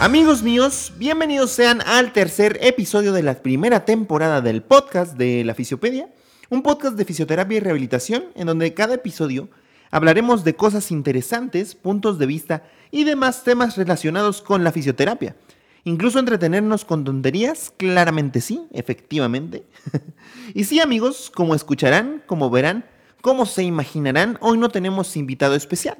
Amigos míos, bienvenidos sean al tercer episodio de la primera temporada del podcast de la Fisiopedia, un podcast de fisioterapia y rehabilitación en donde cada episodio hablaremos de cosas interesantes, puntos de vista y demás temas relacionados con la fisioterapia. Incluso entretenernos con tonterías, claramente sí, efectivamente. y sí amigos, como escucharán, como verán, como se imaginarán, hoy no tenemos invitado especial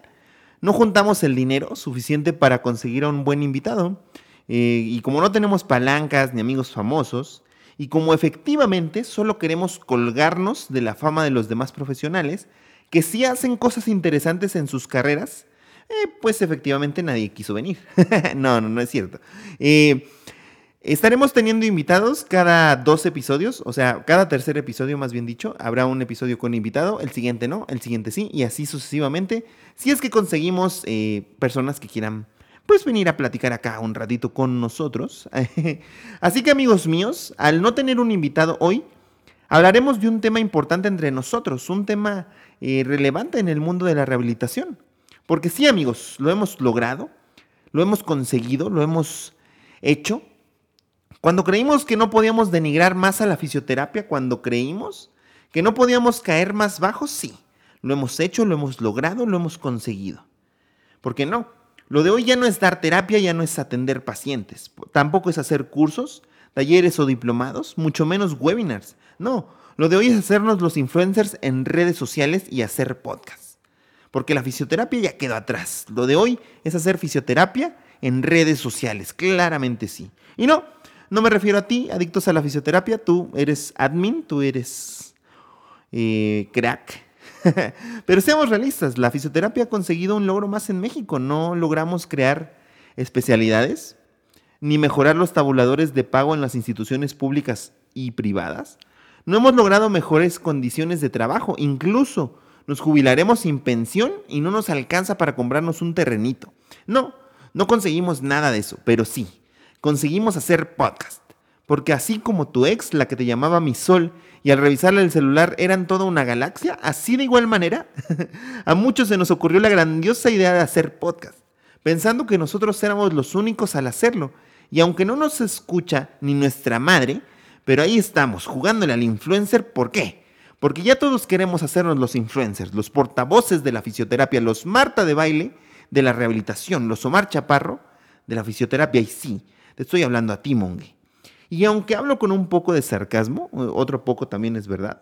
no juntamos el dinero suficiente para conseguir a un buen invitado. Eh, y como no tenemos palancas ni amigos famosos, y como efectivamente solo queremos colgarnos de la fama de los demás profesionales, que sí hacen cosas interesantes en sus carreras, eh, pues efectivamente nadie quiso venir. no, no, no es cierto. Eh, Estaremos teniendo invitados cada dos episodios, o sea, cada tercer episodio más bien dicho, habrá un episodio con invitado, el siguiente no, el siguiente sí, y así sucesivamente, si es que conseguimos eh, personas que quieran pues venir a platicar acá un ratito con nosotros. así que amigos míos, al no tener un invitado hoy, hablaremos de un tema importante entre nosotros, un tema eh, relevante en el mundo de la rehabilitación. Porque sí amigos, lo hemos logrado, lo hemos conseguido, lo hemos hecho cuando creímos que no podíamos denigrar más a la fisioterapia, cuando creímos que no podíamos caer más bajo, sí. Lo hemos hecho, lo hemos logrado, lo hemos conseguido. ¿Por qué no? Lo de hoy ya no es dar terapia, ya no es atender pacientes. Tampoco es hacer cursos, talleres o diplomados, mucho menos webinars. No, lo de hoy es hacernos los influencers en redes sociales y hacer podcasts. Porque la fisioterapia ya quedó atrás. Lo de hoy es hacer fisioterapia en redes sociales, claramente sí. Y no, no me refiero a ti, adictos a la fisioterapia, tú eres admin, tú eres eh, crack. Pero seamos realistas, la fisioterapia ha conseguido un logro más en México. No logramos crear especialidades, ni mejorar los tabuladores de pago en las instituciones públicas y privadas. No hemos logrado mejores condiciones de trabajo, incluso nos jubilaremos sin pensión y no nos alcanza para comprarnos un terrenito. No, no conseguimos nada de eso, pero sí, conseguimos hacer podcast. Porque así como tu ex, la que te llamaba mi sol, y al revisarle el celular eran toda una galaxia, así de igual manera, a muchos se nos ocurrió la grandiosa idea de hacer podcast, pensando que nosotros éramos los únicos al hacerlo. Y aunque no nos escucha ni nuestra madre, pero ahí estamos, jugándole al influencer, ¿por qué? Porque ya todos queremos hacernos los influencers, los portavoces de la fisioterapia, los Marta de baile de la rehabilitación, los Omar Chaparro de la fisioterapia, y sí, estoy hablando a ti. Y aunque hablo con un poco de sarcasmo, otro poco también es verdad.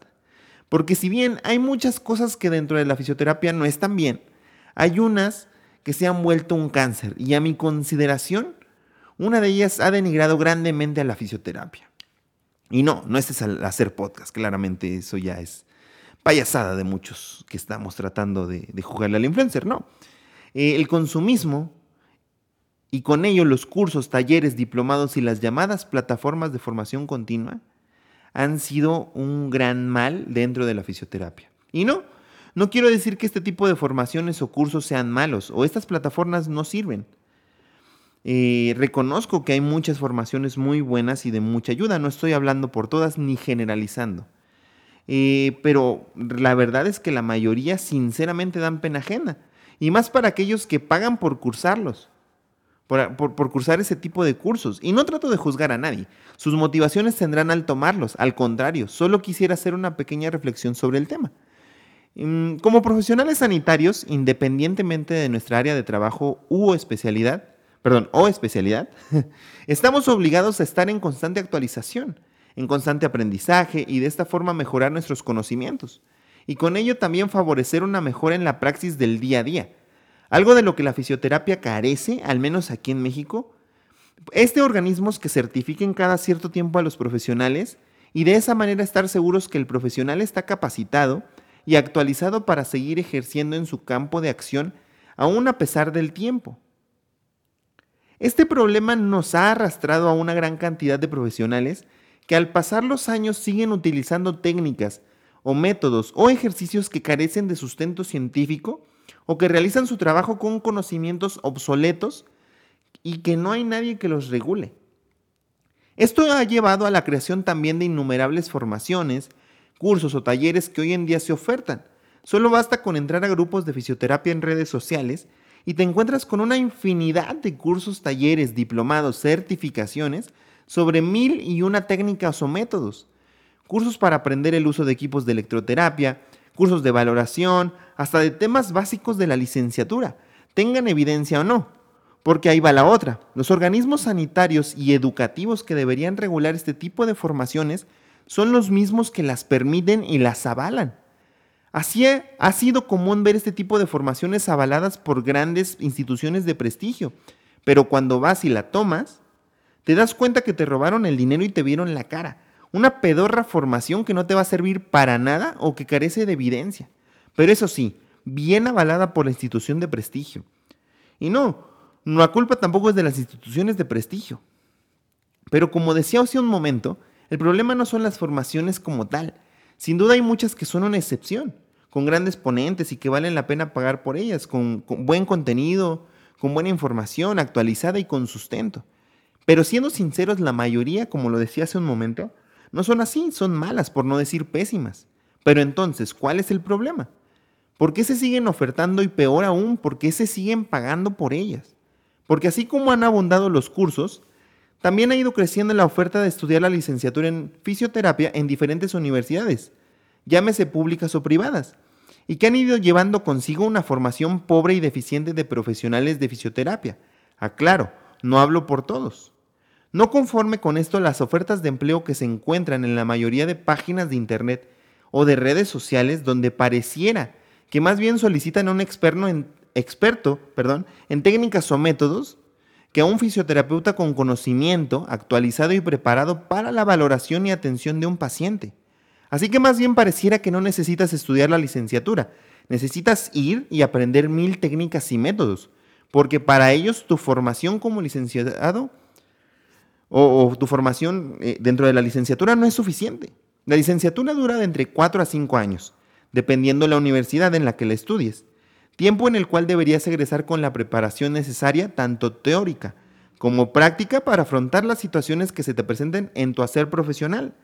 Porque si bien hay muchas cosas que dentro de la fisioterapia no están bien, hay unas que se han vuelto un cáncer. Y a mi consideración, una de ellas ha denigrado grandemente a la fisioterapia. Y no, no es hacer podcast, claramente eso ya es payasada de muchos que estamos tratando de, jugarle al influencer, no. Eh, el consumismo y con ello los cursos, talleres, diplomados y las llamadas plataformas de formación continua han sido un gran mal dentro de la fisioterapia. Y no, no quiero decir que este tipo de formaciones o cursos sean malos o estas plataformas no sirven. Eh, reconozco que hay muchas formaciones muy buenas y de mucha ayuda, no estoy hablando por todas ni generalizando. Eh, pero la verdad es que la mayoría sinceramente dan pena ajena, y más para aquellos que pagan por cursarlos por, cursar ese tipo de cursos. Y no trato de juzgar a nadie. Sus motivaciones tendrán al tomarlos. Al contrario, solo quisiera hacer una pequeña reflexión sobre el tema. Mm, como profesionales sanitarios, independientemente de nuestra área de trabajo u especialidad, perdón, o especialidad, estamos obligados a estar en constante actualización, en constante aprendizaje y de esta forma mejorar nuestros conocimientos. Y con ello también favorecer una mejora en la praxis del día a día algo de lo que la fisioterapia carece, al menos aquí en México, es de organismos que certifiquen cada cierto tiempo a los profesionales y de esa manera estar seguros que el profesional está capacitado y actualizado para seguir ejerciendo en su campo de acción aún a pesar del tiempo. Este problema nos ha arrastrado a una gran cantidad de profesionales que al pasar los años siguen utilizando técnicas o métodos o ejercicios que carecen de sustento científico o que realizan su trabajo con conocimientos obsoletos y que no hay nadie que los regule. Esto ha llevado a la creación también de innumerables formaciones, cursos o talleres que hoy en día se ofertan. Solo basta con entrar a grupos de fisioterapia en redes sociales y te encuentras con una infinidad de cursos, talleres, diplomados, certificaciones sobre mil y una técnicas o métodos. Cursos para aprender el uso de equipos de electroterapia, cursos de valoración, hasta de temas básicos de la licenciatura, tengan evidencia o no. Porque ahí va la otra. Los organismos sanitarios y educativos que deberían regular este tipo de formaciones son los mismos que las permiten y las avalan. Así ha sido común ver este tipo de formaciones avaladas por grandes instituciones de prestigio, pero cuando vas y la tomas, te das cuenta que te robaron el dinero y te vieron la cara. Una pedorra formación que no te va a servir para nada o que carece de evidencia. Pero eso sí, bien avalada por la institución de prestigio. Y no, la culpa tampoco es de las instituciones de prestigio. Pero como decía hace un momento, el problema no son las formaciones como tal. Sin duda hay muchas que son una excepción, con grandes ponentes y que valen la pena pagar por ellas, con, buen contenido, con buena información actualizada y con sustento. Pero siendo sinceros, la mayoría, como lo decía hace un momento, no son así, son malas, por no decir pésimas. Pero entonces, ¿cuál es el problema? ¿Por qué se siguen ofertando y peor aún, por qué se siguen pagando por ellas? Porque así como han abundado los cursos, también ha ido creciendo la oferta de estudiar la licenciatura en fisioterapia en diferentes universidades, llámese públicas o privadas, y que han ido llevando consigo una formación pobre y deficiente de profesionales de fisioterapia. Aclaro, no hablo por todos. No conforme con esto, las ofertas de empleo que se encuentran en la mayoría de páginas de Internet o de redes sociales donde pareciera que más bien solicitan a un experto en, experto, perdón, en técnicas o métodos que a un fisioterapeuta con conocimiento actualizado y preparado para la valoración y atención de un paciente. Así que más bien pareciera que no necesitas estudiar la licenciatura, necesitas ir y aprender mil técnicas y métodos, porque para ellos tu formación como licenciado o, tu formación eh, dentro de la licenciatura no es suficiente. La licenciatura dura de entre 4 a 5 años dependiendo de la universidad en la que la estudies, tiempo en el cual deberías egresar con la preparación necesaria, tanto teórica como práctica, para afrontar las situaciones que se te presenten en tu hacer profesional,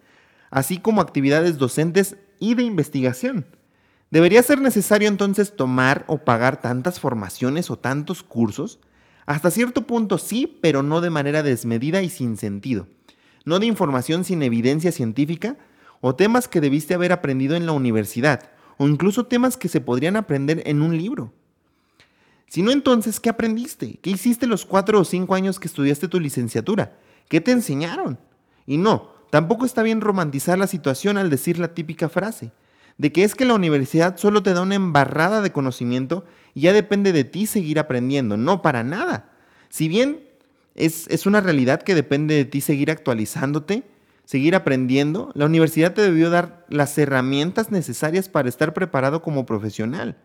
así como actividades docentes y de investigación. ¿Debería ser necesario entonces tomar o pagar tantas formaciones o tantos cursos? Hasta cierto punto sí, pero no de manera desmedida y sin sentido. No de información sin evidencia científica o temas que debiste haber aprendido en la universidad, o incluso temas que se podrían aprender en un libro. Si no, entonces, ¿qué aprendiste? ¿Qué hiciste los cuatro o cinco años que estudiaste tu licenciatura? ¿Qué te enseñaron? Y no, tampoco está bien romantizar la situación al decir la típica frase, de que es que la universidad solo te da una embarrada de conocimiento y ya depende de ti seguir aprendiendo. No, para nada. Si bien es, es una realidad que depende de ti seguir actualizándote, seguir aprendiendo, la universidad te debió dar las herramientas necesarias para estar preparado como profesional.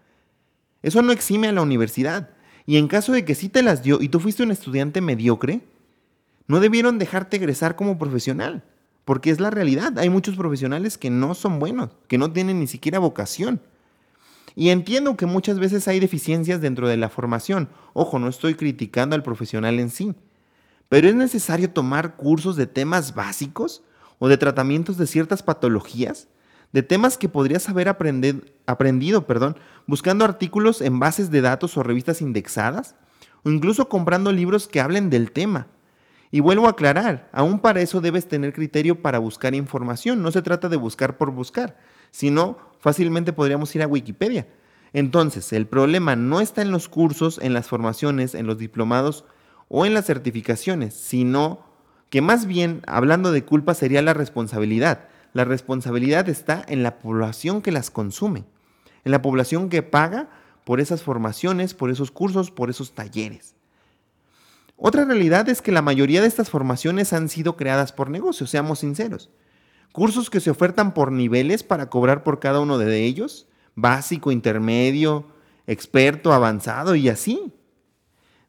Eso no exime a la universidad. Y en caso de que sí te las dio y tú fuiste un estudiante mediocre, no debieron dejarte egresar como profesional, porque es la realidad. Hay muchos profesionales que no son buenos, que no tienen ni siquiera vocación. Y entiendo que muchas veces hay deficiencias dentro de la formación. Ojo, no estoy criticando al profesional en sí. Pero es necesario tomar cursos de temas básicos o de tratamientos de ciertas patologías, de temas que podrías haber aprendido perdón, buscando artículos en bases de datos o revistas indexadas, o incluso comprando libros que hablen del tema. Y vuelvo a aclarar, aún para eso debes tener criterio para buscar información, no se trata de buscar por buscar, sino fácilmente podríamos ir a Wikipedia. Entonces, el problema no está en los cursos, en las formaciones, en los diplomados o en las certificaciones, sino que más bien, hablando de culpa, sería la responsabilidad. La responsabilidad está en la población que las consume, en la población que paga por esas formaciones, por esos cursos, por esos talleres. Otra realidad es que la mayoría de estas formaciones han sido creadas por negocios, seamos sinceros. Cursos que se ofertan por niveles para cobrar por cada uno de ellos, básico, intermedio, experto, avanzado y así.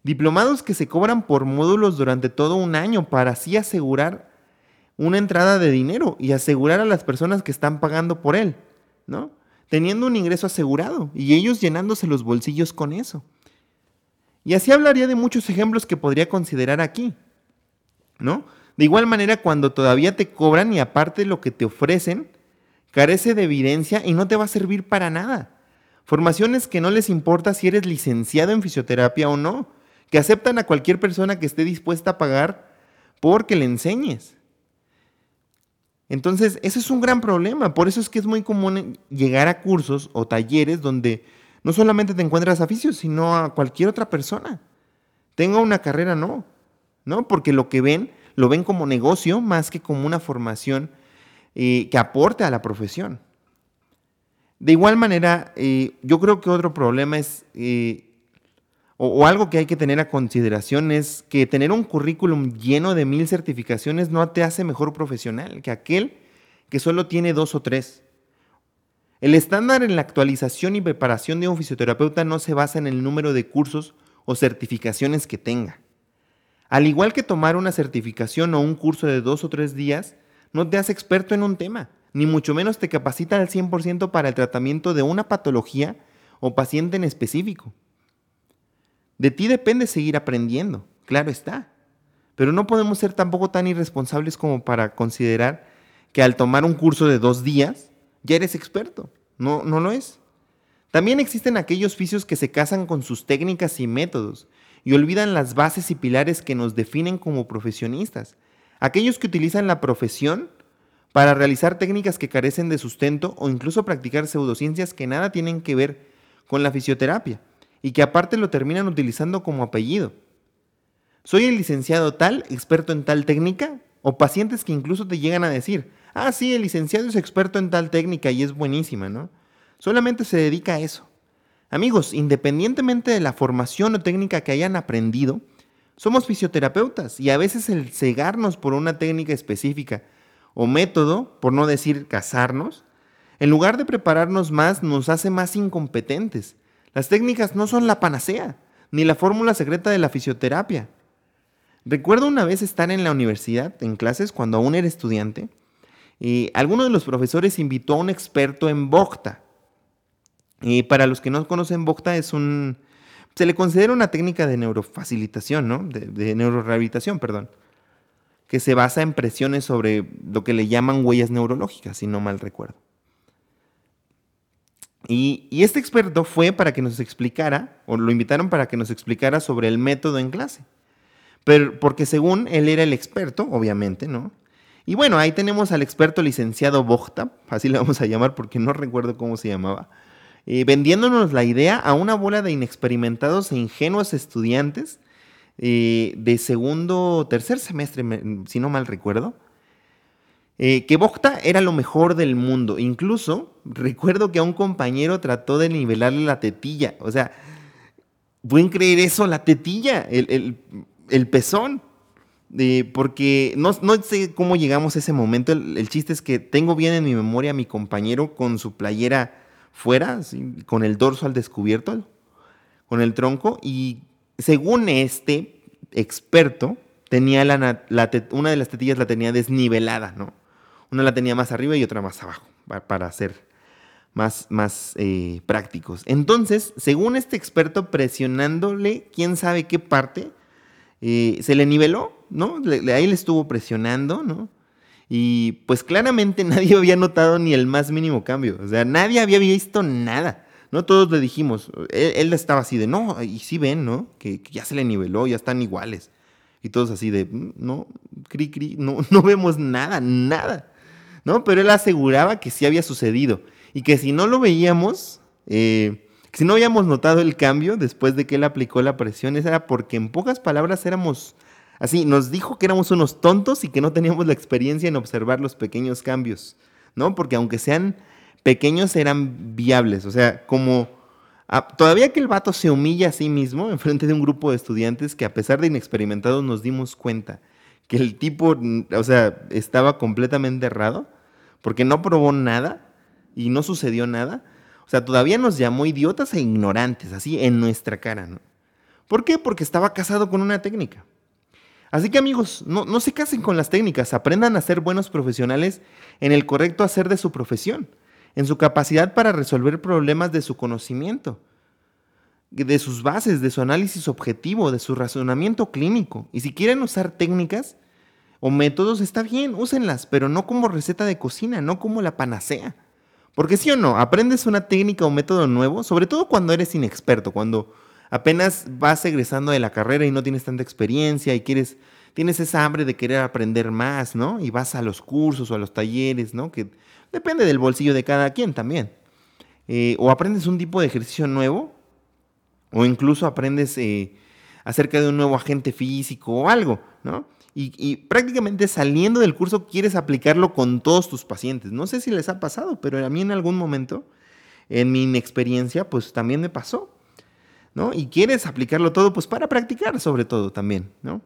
Diplomados que se cobran por módulos durante todo un año para así asegurar una entrada de dinero y asegurar a las personas que están pagando por él, ¿no? Teniendo un ingreso asegurado y ellos llenándose los bolsillos con eso. Y así hablaría de muchos ejemplos que podría considerar aquí, ¿no? De igual manera, cuando todavía te cobran y aparte lo que te ofrecen, carece de evidencia y no te va a servir para nada. Formaciones que no les importa si eres licenciado en fisioterapia o no, que aceptan a cualquier persona que esté dispuesta a pagar porque le enseñes. Entonces, ese es un gran problema. Por eso es que es muy común llegar a cursos o talleres donde no solamente te encuentras a fisios, sino a cualquier otra persona. Tenga una carrera, no. ¿No? Porque lo que ven, lo ven como negocio más que como una formación eh, que aporte a la profesión. De igual manera, eh, yo creo que otro problema es, eh, o, algo que hay que tener a consideración es que tener un currículum lleno de mil certificaciones no te hace mejor profesional que aquel que solo tiene dos o tres. El estándar en la actualización y preparación de un fisioterapeuta no se basa en el número de cursos o certificaciones que tenga. Al igual que tomar una certificación o un curso de dos o tres días, no te hace experto en un tema ni mucho menos te capacita al 100% para el tratamiento de una patología o paciente en específico. De ti depende seguir aprendiendo, claro está, pero no podemos ser tampoco tan irresponsables como para considerar que al tomar un curso de dos días ya eres experto. No, no lo es. También existen aquellos oficios que se casan con sus técnicas y métodos y olvidan las bases y pilares que nos definen como profesionistas. Aquellos que utilizan la profesión para realizar técnicas que carecen de sustento o incluso practicar pseudociencias que nada tienen que ver con la fisioterapia y que aparte lo terminan utilizando como apellido. Soy el licenciado tal, experto en tal técnica, o pacientes que incluso te llegan a decir, ah, sí, el licenciado es experto en tal técnica y es buenísima, ¿no? Solamente se dedica a eso. Amigos, independientemente de la formación o técnica que hayan aprendido, somos fisioterapeutas y a veces el cegarnos por una técnica específica o método, por no decir casarnos, en lugar de prepararnos más, nos hace más incompetentes. Las técnicas no son la panacea, ni la fórmula secreta de la fisioterapia. Recuerdo una vez estar en la universidad, en clases, cuando aún era estudiante, y alguno de los profesores invitó a un experto en Bokta. Y para los que no conocen, Bokta es un... Se le considera una técnica de neurofacilitación, ¿no? De, de neurorehabilitación, perdón que se basa en presiones sobre lo que le llaman huellas neurológicas, si no mal recuerdo. Y, este experto fue para que nos explicara, o lo invitaron para que nos explicara sobre el método en clase. Pero, porque según él era el experto, obviamente, ¿no? Y bueno, ahí tenemos al experto licenciado Bogta, así le vamos a llamar porque no recuerdo cómo se llamaba, eh, vendiéndonos la idea a una bola de inexperimentados e ingenuos estudiantes eh, de segundo o tercer semestre, si no mal recuerdo, eh, que Bogta era lo mejor del mundo. Incluso recuerdo que a un compañero trató de nivelarle la tetilla. O sea, ¿pueden creer eso? La tetilla, el, pezón. Porque no, sé cómo llegamos a ese momento. El, chiste es que tengo bien en mi memoria a mi compañero con su playera fuera, con el dorso al descubierto, con el tronco, y según este experto, tenía la, una de las tetillas la tenía desnivelada, ¿no? Una la tenía más arriba y otra más abajo, para ser más, más eh, prácticos. Entonces, según este experto, presionándole quién sabe qué parte, eh, se le niveló, ¿no? ahí le estuvo presionando, ¿no? Y pues claramente nadie había notado ni el más mínimo cambio. O sea, nadie había visto nada. No todos le dijimos, él, estaba así de, no, y sí ven, ¿no? Que, ya se le niveló, ya están iguales. Y todos así de, mm, no, cri, cri, no, no vemos nada, nada. ¿No? Pero él aseguraba que sí había sucedido. Y que si no lo veíamos, eh, si no habíamos notado el cambio después de que él aplicó la presión, era porque en pocas palabras éramos así, nos dijo que éramos unos tontos y que no teníamos la experiencia en observar los pequeños cambios, ¿no? Porque aunque sean pequeños eran viables. O sea, como todavía que el vato se humilla a sí mismo en frente de un grupo de estudiantes que a pesar de inexperimentados nos dimos cuenta que el tipo, o sea, estaba completamente errado porque no probó nada y no sucedió nada. O sea, todavía nos llamó idiotas e ignorantes, así en nuestra cara, ¿no? ¿Por qué? Porque estaba casado con una técnica. Así que amigos, no, se casen con las técnicas, aprendan a ser buenos profesionales en el correcto hacer de su profesión en su capacidad para resolver problemas de su conocimiento, de sus bases, de su análisis objetivo, de su razonamiento clínico. Y si quieren usar técnicas o métodos, está bien, úsenlas, pero no como receta de cocina, no como la panacea. Porque sí o no, aprendes una técnica o método nuevo, sobre todo cuando eres inexperto, cuando apenas vas egresando de la carrera y no tienes tanta experiencia y quieres, tienes esa hambre de querer aprender más, ¿no? Y vas a los cursos o a los talleres, ¿no? Que depende del bolsillo de cada quien también. Eh, o aprendes un tipo de ejercicio nuevo, o incluso aprendes eh, acerca de un nuevo agente físico o algo, ¿no? Y, prácticamente saliendo del curso quieres aplicarlo con todos tus pacientes. No sé si les ha pasado, pero a mí en algún momento, en mi inexperiencia, pues también me pasó, ¿no? Y quieres aplicarlo todo, pues para practicar sobre todo también, ¿no?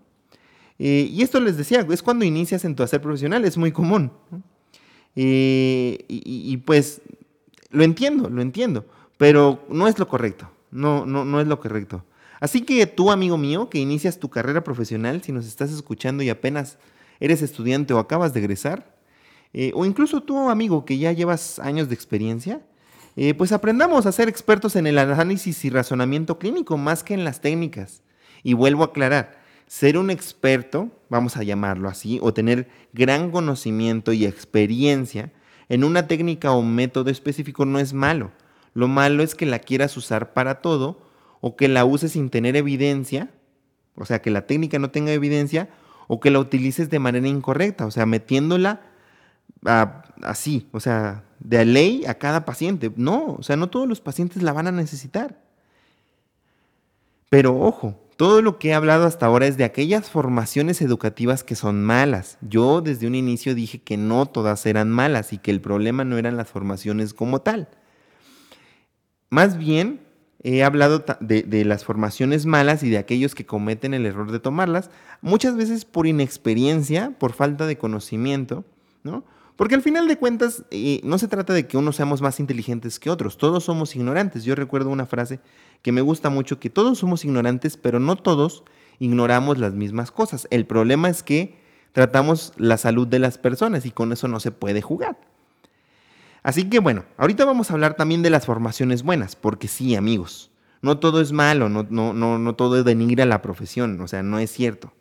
Eh, y esto les decía, es cuando inicias en tu hacer profesional, es muy común. Eh, y, pues lo entiendo, lo entiendo, pero no es lo correcto, no, no, no es lo correcto. Así que tú, amigo mío, que inicias tu carrera profesional, si nos estás escuchando y apenas eres estudiante o acabas de egresar, eh, o incluso tú, amigo, que ya llevas años de experiencia, eh, pues aprendamos a ser expertos en el análisis y razonamiento clínico más que en las técnicas. Y vuelvo a aclarar, ser un experto, vamos a llamarlo así, o tener gran conocimiento y experiencia en una técnica o método específico no es malo. Lo malo es que la quieras usar para todo o que la uses sin tener evidencia, o sea, que la técnica no tenga evidencia, o que la utilices de manera incorrecta, o sea, metiéndola así, o sea, de ley a cada paciente. No, o sea, no todos los pacientes la van a necesitar. Pero ojo, todo lo que he hablado hasta ahora es de aquellas formaciones educativas que son malas. Yo desde un inicio dije que no todas eran malas y que el problema no eran las formaciones como tal. Más bien, he hablado de, las formaciones malas y de aquellos que cometen el error de tomarlas, muchas veces por inexperiencia, por falta de conocimiento, ¿no? Porque al final de cuentas eh, no se trata de que unos seamos más inteligentes que otros, todos somos ignorantes. Yo recuerdo una frase que me gusta mucho, que todos somos ignorantes, pero no todos ignoramos las mismas cosas. El problema es que tratamos la salud de las personas y con eso no se puede jugar. Así que bueno, ahorita vamos a hablar también de las formaciones buenas, porque sí, amigos, no todo es malo, no, no, no, no todo denigra la profesión, o sea, no es cierto.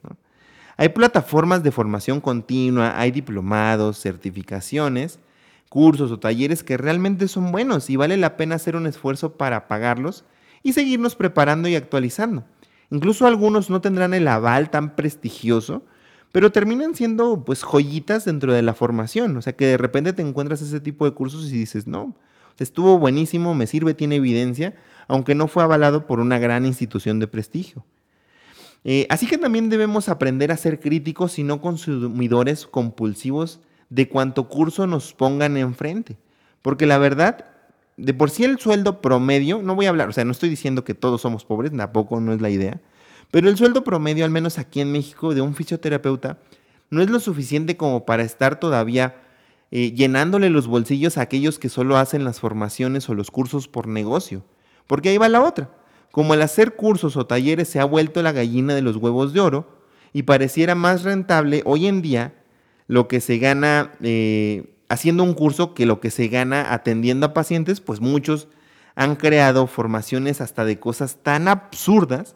Hay plataformas de formación continua, hay diplomados, certificaciones, cursos o talleres que realmente son buenos y vale la pena hacer un esfuerzo para pagarlos y seguirnos preparando y actualizando. Incluso algunos no tendrán el aval tan prestigioso pero terminan siendo pues joyitas dentro de la formación, o sea que de repente te encuentras ese tipo de cursos y dices, no, estuvo buenísimo, me sirve, tiene evidencia, aunque no fue avalado por una gran institución de prestigio. Eh, así que también debemos aprender a ser críticos y no consumidores compulsivos de cuanto curso nos pongan enfrente. Porque la verdad, de por sí el sueldo promedio, no voy a hablar, o sea, no estoy diciendo que todos somos pobres, tampoco no es la idea, pero el sueldo promedio, al menos aquí en México, de un fisioterapeuta, no es lo suficiente como para estar todavía eh, llenándole los bolsillos a aquellos que solo hacen las formaciones o los cursos por negocio. Porque ahí va la otra. Como el hacer cursos o talleres se ha vuelto la gallina de los huevos de oro y pareciera más rentable hoy en día lo que se gana eh, haciendo un curso que lo que se gana atendiendo a pacientes, pues muchos han creado formaciones hasta de cosas tan absurdas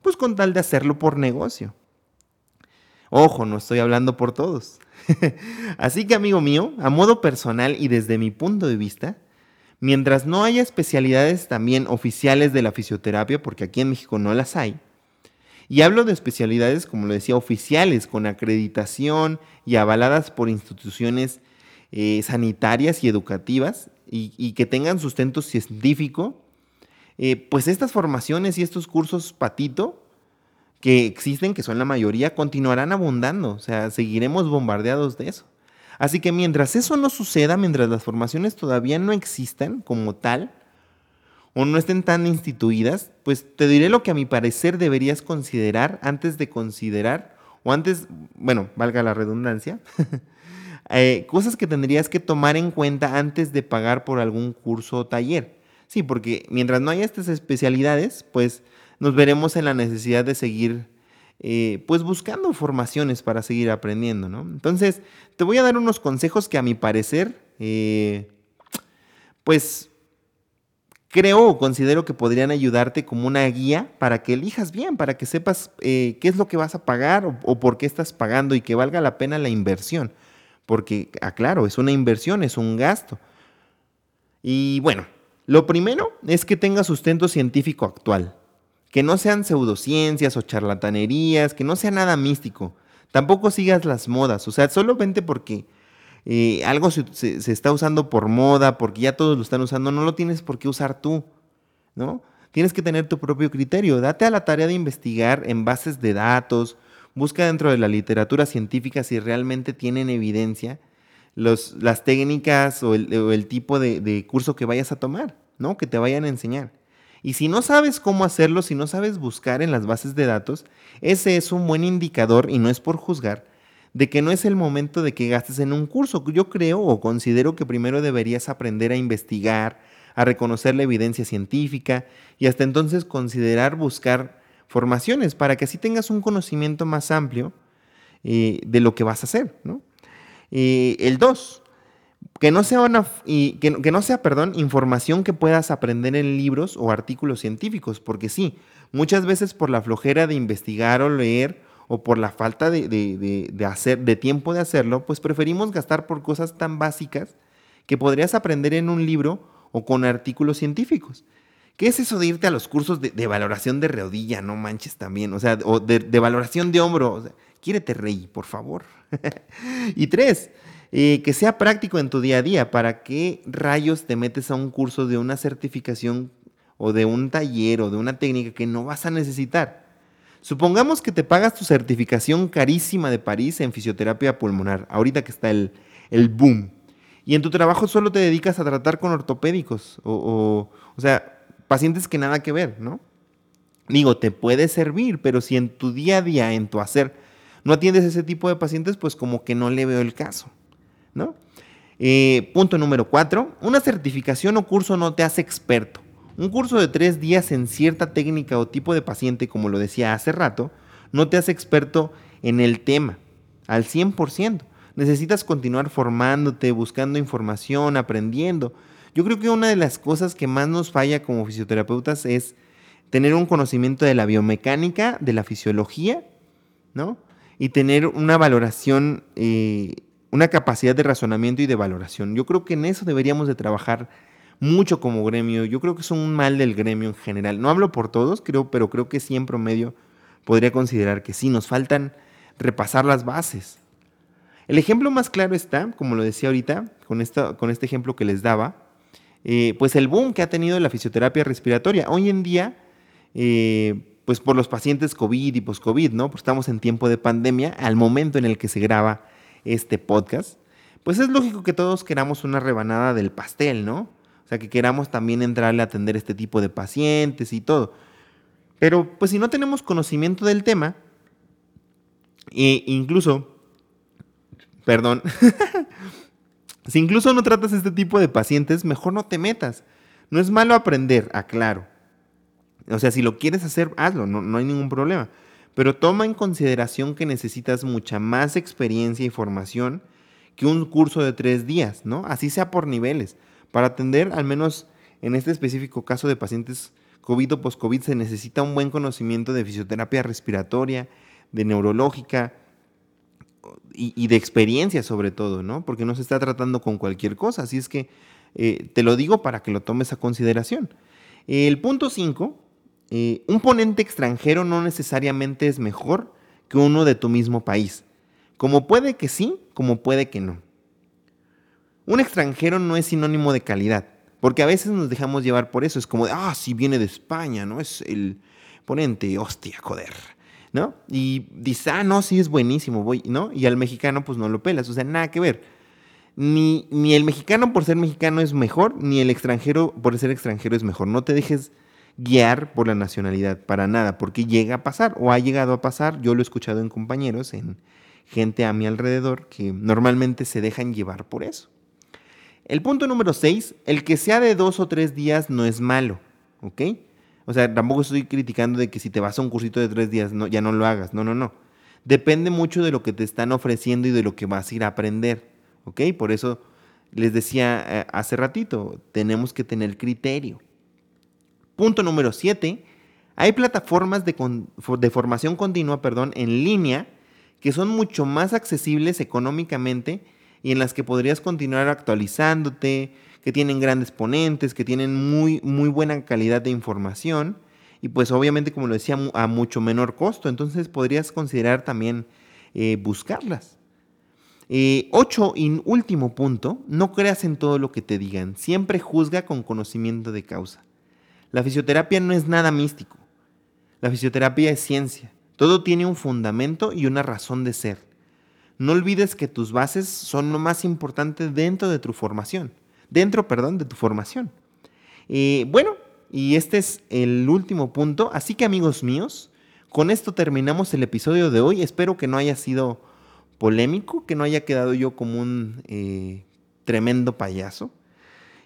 pues con tal de hacerlo por negocio. Ojo, no estoy hablando por todos. Así que amigo mío, a modo personal y desde mi punto de vista, mientras no haya especialidades también oficiales de la fisioterapia, porque aquí en México no las hay, y hablo de especialidades, como lo decía, oficiales, con acreditación y avaladas por instituciones eh, sanitarias y educativas, y, que tengan sustento científico, eh, pues estas formaciones y estos cursos patito que existen, que son la mayoría, continuarán abundando, o sea, seguiremos bombardeados de eso. Así que mientras eso no suceda, mientras las formaciones todavía no existan como tal, o no estén tan instituidas, pues te diré lo que a mi parecer deberías considerar antes de considerar, o antes, bueno, valga la redundancia, eh, cosas que tendrías que tomar en cuenta antes de pagar por algún curso o taller. Sí, porque mientras no haya estas especialidades, pues nos veremos en la necesidad de seguir eh, pues buscando formaciones para seguir aprendiendo, ¿no? Entonces, te voy a dar unos consejos que a mi parecer, eh, pues creo o considero que podrían ayudarte como una guía para que elijas bien, para que sepas eh, qué es lo que vas a pagar o, o, por qué estás pagando y que valga la pena la inversión. Porque, aclaro, es una inversión, es un gasto. Y bueno, lo primero es que tenga sustento científico actual, que no sean pseudociencias o charlatanerías, que no sea nada místico. Tampoco sigas las modas, o sea, solamente porque eh, algo se, se, está usando por moda, porque ya todos lo están usando, no lo tienes por qué usar tú, ¿no? Tienes que tener tu propio criterio, date a la tarea de investigar en bases de datos, busca dentro de la literatura científica si realmente tienen evidencia las técnicas o el, tipo de, de, curso que vayas a tomar, ¿no? Que te vayan a enseñar. Y si no sabes cómo hacerlo, si no sabes buscar en las bases de datos, ese es un buen indicador, y no es por juzgar, de que no es el momento de que gastes en un curso. Yo creo o considero que primero deberías aprender a investigar, a reconocer la evidencia científica y hasta entonces considerar buscar formaciones para que así tengas un conocimiento más amplio eh, de lo que vas a hacer. Eh, el 2, que no sea una, y que, no sea, perdón, información que puedas aprender en libros o artículos científicos, porque sí, muchas veces por la flojera de investigar o leer o por la falta de, de, hacer, de tiempo de hacerlo, pues preferimos gastar por cosas tan básicas que podrías aprender en un libro o con artículos científicos. ¿Qué es eso de irte a los cursos de, valoración de rodilla? No manches también, o sea, o de, valoración de hombro. O sea, rey, por favor. y tres, eh, que sea práctico en tu día a día. ¿Para qué rayos te metes a un curso de una certificación o de un taller o de una técnica que no vas a necesitar? Supongamos que te pagas tu certificación carísima de París en fisioterapia pulmonar, ahorita que está el, el boom, y en tu trabajo solo te dedicas a tratar con ortopédicos o, o, sea, pacientes que nada que ver, ¿no? Digo, te puede servir, pero si en tu día a día, en tu hacer, no atiendes ese tipo de pacientes, pues como que no le veo el caso, ¿no? Eh, punto número cuatro, una certificación o curso no te hace experto. Un curso de tres días en cierta técnica o tipo de paciente, como lo decía hace rato, no te hace experto en el tema al 100%. Necesitas continuar formándote, buscando información, aprendiendo. Yo creo que una de las cosas que más nos falla como fisioterapeutas es tener un conocimiento de la biomecánica, de la fisiología, ¿no? Y tener una valoración, eh, una capacidad de razonamiento y de valoración. Yo creo que en eso deberíamos de trabajar mucho como gremio. Yo creo que es un mal del gremio en general. No hablo por todos, creo, pero creo que sí en promedio podría considerar que sí, nos faltan repasar las bases. El ejemplo más claro está, como lo decía ahorita, con, esta, con este ejemplo que les daba, eh, pues el boom que ha tenido la fisioterapia respiratoria. Hoy en día, eh, pues por los pacientes COVID y post-COVID, ¿no? Pues estamos en tiempo de pandemia, al momento en el que se graba este podcast, pues es lógico que todos queramos una rebanada del pastel, ¿no? O sea, que queramos también entrarle a atender este tipo de pacientes y todo. Pero pues si no tenemos conocimiento del tema, e incluso, perdón, si incluso no tratas este tipo de pacientes, mejor no te metas. No es malo aprender, aclaro. O sea, si lo quieres hacer, hazlo, no, no hay ningún problema. Pero toma en consideración que necesitas mucha más experiencia y formación que un curso de tres días, ¿no? Así sea por niveles. Para atender, al menos en este específico caso de pacientes COVID o post-COVID, se necesita un buen conocimiento de fisioterapia respiratoria, de neurológica y, de experiencia sobre todo, ¿no? Porque no se está tratando con cualquier cosa. Así es que eh, te lo digo para que lo tomes a consideración. El punto 5, eh, un ponente extranjero no necesariamente es mejor que uno de tu mismo país. Como puede que sí, como puede que no. Un extranjero no es sinónimo de calidad, porque a veces nos dejamos llevar por eso. Es como de, ah, si viene de España, ¿no? Es el ponente, hostia, joder, ¿no? Y dice, ah, no, sí es buenísimo, voy, ¿no? Y al mexicano, pues no lo pelas, o sea, nada que ver. Ni, ni el mexicano por ser mexicano es mejor, ni el extranjero por ser extranjero es mejor. No te dejes guiar por la nacionalidad, para nada, porque llega a pasar, o ha llegado a pasar, yo lo he escuchado en compañeros, en gente a mi alrededor, que normalmente se dejan llevar por eso. El punto número 6, el que sea de dos o tres días no es malo, ¿ok? O sea, tampoco estoy criticando de que si te vas a un cursito de tres días no, ya no lo hagas, no, no, no. Depende mucho de lo que te están ofreciendo y de lo que vas a ir a aprender, ¿ok? Por eso les decía eh, hace ratito, tenemos que tener criterio. Punto número 7, hay plataformas de, formación continua, perdón, en línea que son mucho más accesibles económicamente y en las que podrías continuar actualizándote, que tienen grandes ponentes, que tienen muy, muy buena calidad de información y pues obviamente, como lo decía, a mucho menor costo. Entonces podrías considerar también eh, buscarlas. Eh, ocho y último punto, no creas en todo lo que te digan, siempre juzga con conocimiento de causa. La fisioterapia no es nada místico, la fisioterapia es ciencia, todo tiene un fundamento y una razón de ser. No olvides que tus bases son lo más importante dentro de tu formación, dentro, perdón, de tu formación. Eh, bueno, y este es el último punto, así que amigos míos, con esto terminamos el episodio de hoy, espero que no haya sido polémico, que no haya quedado yo como un eh, tremendo payaso.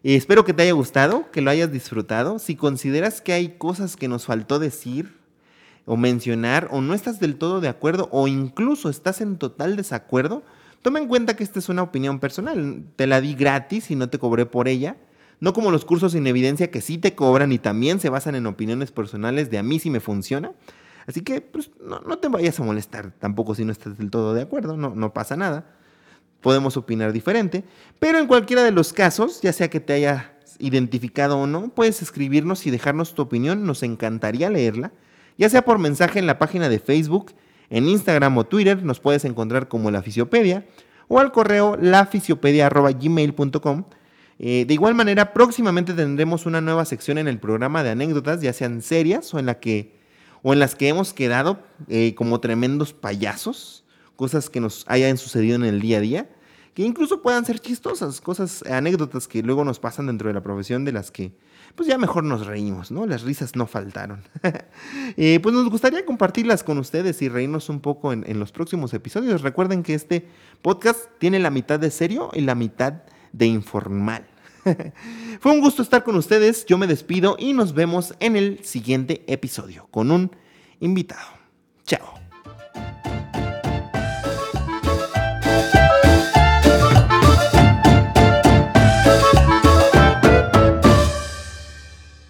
Espero que te haya gustado, que lo hayas disfrutado. Si consideras que hay cosas que nos faltó decir o mencionar, o no estás del todo de acuerdo, o incluso estás en total desacuerdo, toma en cuenta que esta es una opinión personal. Te la di gratis y no te cobré por ella. No como los cursos sin evidencia que sí te cobran y también se basan en opiniones personales de a mí si me funciona. Así que pues, no, te vayas a molestar tampoco si no estás del todo de acuerdo, no, no pasa nada. Podemos opinar diferente, pero en cualquiera de los casos, ya sea que te haya identificado o no, puedes escribirnos y dejarnos tu opinión, nos encantaría leerla, ya sea por mensaje en la página de Facebook, en Instagram o Twitter, nos puedes encontrar como la Fisiopedia, o al correo lafisiopedia.gmail.com. Eh, de igual manera, próximamente tendremos una nueva sección en el programa de anécdotas, ya sean serias o en la que o en las que hemos quedado eh, como tremendos payasos, cosas que nos hayan sucedido en el día a día, que incluso puedan ser chistosas, cosas, anécdotas que luego nos pasan dentro de la profesión de las que pues ya mejor nos reímos, ¿no? Las risas no faltaron. Eh, pues nos gustaría compartirlas con ustedes y reírnos un poco en, en los próximos episodios. Recuerden que este podcast tiene la mitad de serio y la mitad de informal. Fue un gusto estar con ustedes, yo me despido y nos vemos en el siguiente episodio con un invitado. Chao.